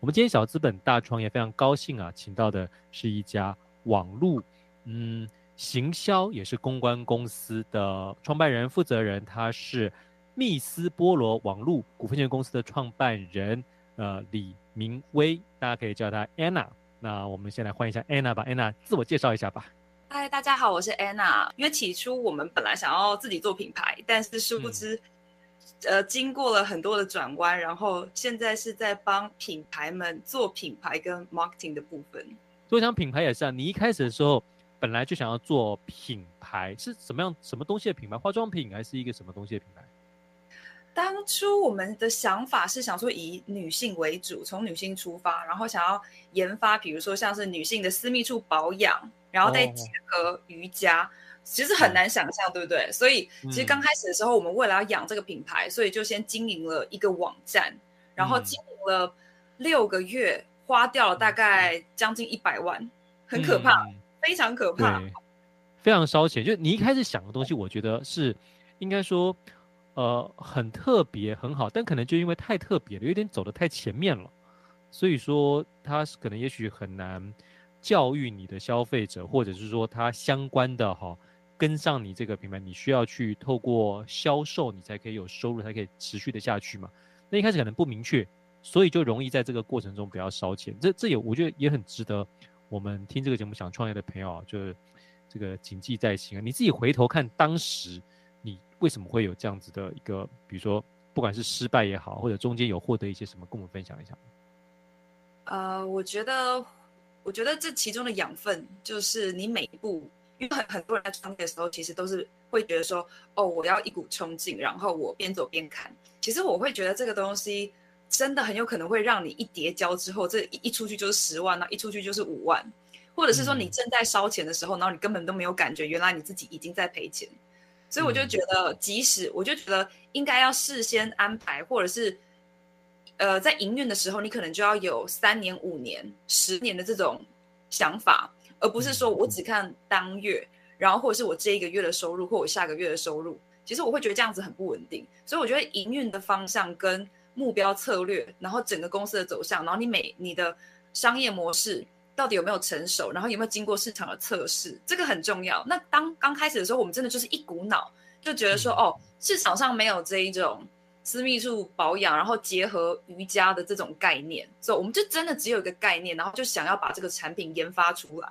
我们今天小资本大创业非常高兴啊，请到的是一家网络嗯行销也是公关公司的创办人负责人，他是密斯菠萝网络股份有限公司的创办人呃李明威，大家可以叫他 Anna。那我们先来欢迎一下 Anna 吧，Anna 自我介绍一下吧。嗨，大家好，我是 Anna。因为起初我们本来想要自己做品牌，但是殊不知。呃，经过了很多的转弯，然后现在是在帮品牌们做品牌跟 marketing 的部分。所以讲品牌也是啊，你一开始的时候本来就想要做品牌，是什么样什么东西的品牌？化妆品还是一个什么东西的品牌？当初我们的想法是想说以女性为主，从女性出发，然后想要研发，比如说像是女性的私密处保养，然后再结合瑜伽。其实很难想象，对不对？所以其实刚开始的时候，我们为了要养这个品牌，所以就先经营了一个网站，然后经营了六个月，花掉了大概将近一百万，很可怕，非常可怕，非常烧钱。就你一开始想的东西，我觉得是应该说，呃，很特别，很好，但可能就因为太特别了，有点走的太前面了，所以说它是可能也许很难教育你的消费者，或者是说它相关的哈。跟上你这个品牌，你需要去透过销售，你才可以有收入，才可以持续的下去嘛。那一开始可能不明确，所以就容易在这个过程中比较烧钱。这这也我觉得也很值得我们听这个节目想创业的朋友啊，就是这个谨记在心啊。你自己回头看当时你为什么会有这样子的一个，比如说不管是失败也好，或者中间有获得一些什么，跟我们分享一下。呃，我觉得，我觉得这其中的养分就是你每一步。因为很很多人在创业的时候，其实都是会觉得说，哦，我要一股冲劲，然后我边走边看。其实我会觉得这个东西真的很有可能会让你一叠交之后，这一一出去就是十万，那一出去就是五万，或者是说你正在烧钱的时候，然后你根本都没有感觉，原来你自己已经在赔钱。所以我就觉得，即使我就觉得应该要事先安排，或者是呃，在营运的时候，你可能就要有三年、五年、十年的这种想法。而不是说我只看当月，然后或者是我这一个月的收入，或我下个月的收入，其实我会觉得这样子很不稳定。所以我觉得营运的方向跟目标策略，然后整个公司的走向，然后你每你的商业模式到底有没有成熟，然后有没有经过市场的测试，这个很重要。那当刚开始的时候，我们真的就是一股脑就觉得说，哦，市场上没有这一种。私密处保养，然后结合瑜伽的这种概念，所以我们就真的只有一个概念，然后就想要把这个产品研发出来，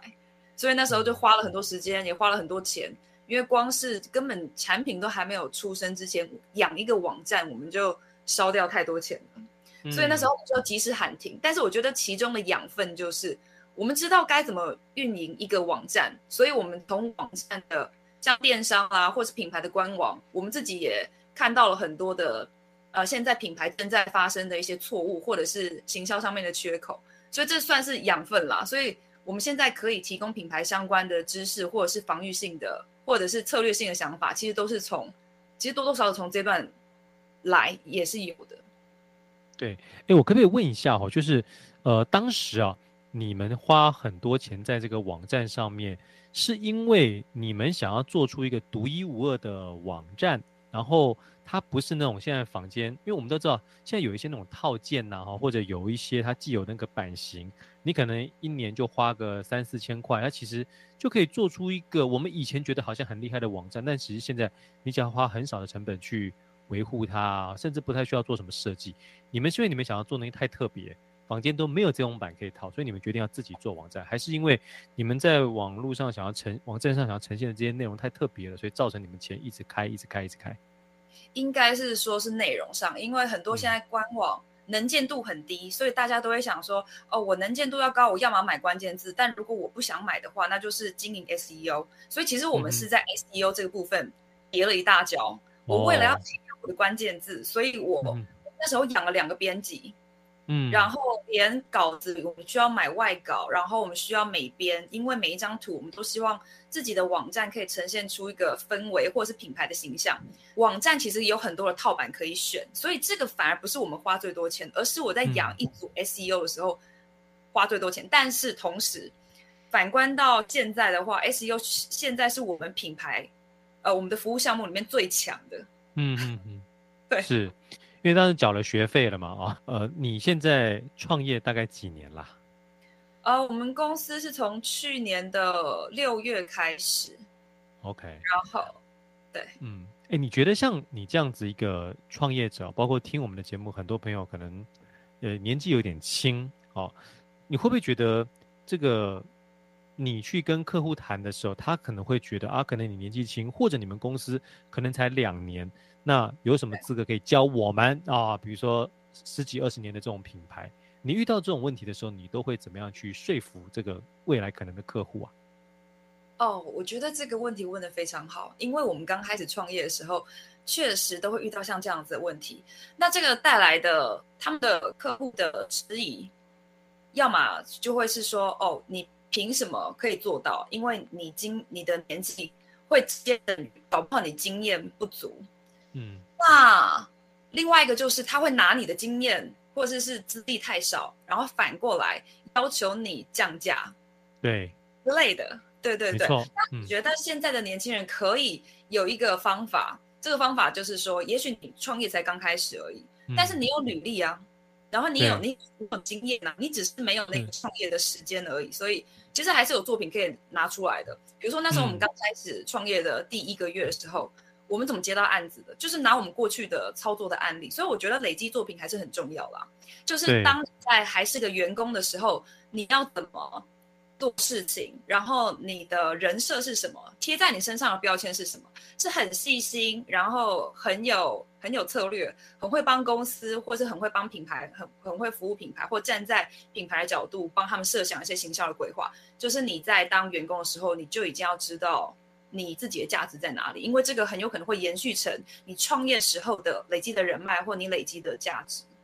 所以那时候就花了很多时间，也花了很多钱，因为光是根本产品都还没有出生之前，养一个网站我们就烧掉太多钱了，所以那时候就及时喊停。但是我觉得其中的养分就是我们知道该怎么运营一个网站，所以我们从网站的像电商啊，或是品牌的官网，我们自己也看到了很多的。呃，现在品牌正在发生的一些错误，或者是行销上面的缺口，所以这算是养分啦。所以我们现在可以提供品牌相关的知识，或者是防御性的，或者是策略性的想法，其实都是从，其实多多少少从这段来也是有的。对，哎，我可不可以问一下哈，就是呃，当时啊，你们花很多钱在这个网站上面，是因为你们想要做出一个独一无二的网站，然后。它不是那种现在房间，因为我们都知道，现在有一些那种套件呐，哈，或者有一些它既有那个版型，你可能一年就花个三四千块，它其实就可以做出一个我们以前觉得好像很厉害的网站，但其实现在你只要花很少的成本去维护它，甚至不太需要做什么设计。你们是因为你们想要做东西太特别，坊间都没有这种版可以套，所以你们决定要自己做网站，还是因为你们在网络上想要呈网站上想要呈现的这些内容太特别了，所以造成你们钱一直开，一直开，一直开？应该是说是内容上，因为很多现在官网能见度很低，所以大家都会想说，哦，我能见度要高，我要么买关键字，但如果我不想买的话，那就是经营 SEO。所以其实我们是在 SEO 这个部分跌了一大跤。我为了要提高我的关键字，所以我那时候养了两个编辑。嗯，然后连稿子我们需要买外稿，然后我们需要美编，因为每一张图我们都希望自己的网站可以呈现出一个氛围或者是品牌的形象。网站其实有很多的套版可以选，所以这个反而不是我们花最多钱，而是我在养一组 SEO 的时候花最多钱。但是同时，反观到现在的话，SEO 现在是我们品牌呃我们的服务项目里面最强的。嗯嗯嗯，对，是。因为当时缴了学费了嘛，啊，呃，你现在创业大概几年啦？呃，我们公司是从去年的六月开始，OK，然后，对，嗯，哎，你觉得像你这样子一个创业者，包括听我们的节目，很多朋友可能，呃，年纪有点轻，哦，你会不会觉得这个你去跟客户谈的时候，他可能会觉得啊，可能你年纪轻，或者你们公司可能才两年，那有什么资格可以教我们啊？比如说十几二十年的这种品牌。你遇到这种问题的时候，你都会怎么样去说服这个未来可能的客户啊？哦，我觉得这个问题问的非常好，因为我们刚开始创业的时候，确实都会遇到像这样子的问题。那这个带来的他们的客户的质疑，要么就会是说，哦，你凭什么可以做到？因为你经你的年纪会直接搞不好你经验不足。嗯，那另外一个就是他会拿你的经验。或者是资历太少，然后反过来要求你降价，对之类的，对对对。那你觉得现在的年轻人可以有一个方法？这个方法就是说，也许你创业才刚开始而已，但是你有履历啊，然后你有你有经验啊，你只是没有那个创业的时间而已，所以其实还是有作品可以拿出来的。比如说那时候我们刚开始创业的第一个月的时候。我们怎么接到案子的？就是拿我们过去的操作的案例，所以我觉得累积作品还是很重要啦。就是当在还是个员工的时候，你要怎么做事情，然后你的人设是什么，贴在你身上的标签是什么，是很细心，然后很有很有策略，很会帮公司，或是很会帮品牌，很很会服务品牌，或站在品牌的角度帮他们设想一些行销的规划。就是你在当员工的时候，你就已经要知道。你自己的价值在哪里？因为这个很有可能会延续成你创业时候的累积的人脉或你累积的价值。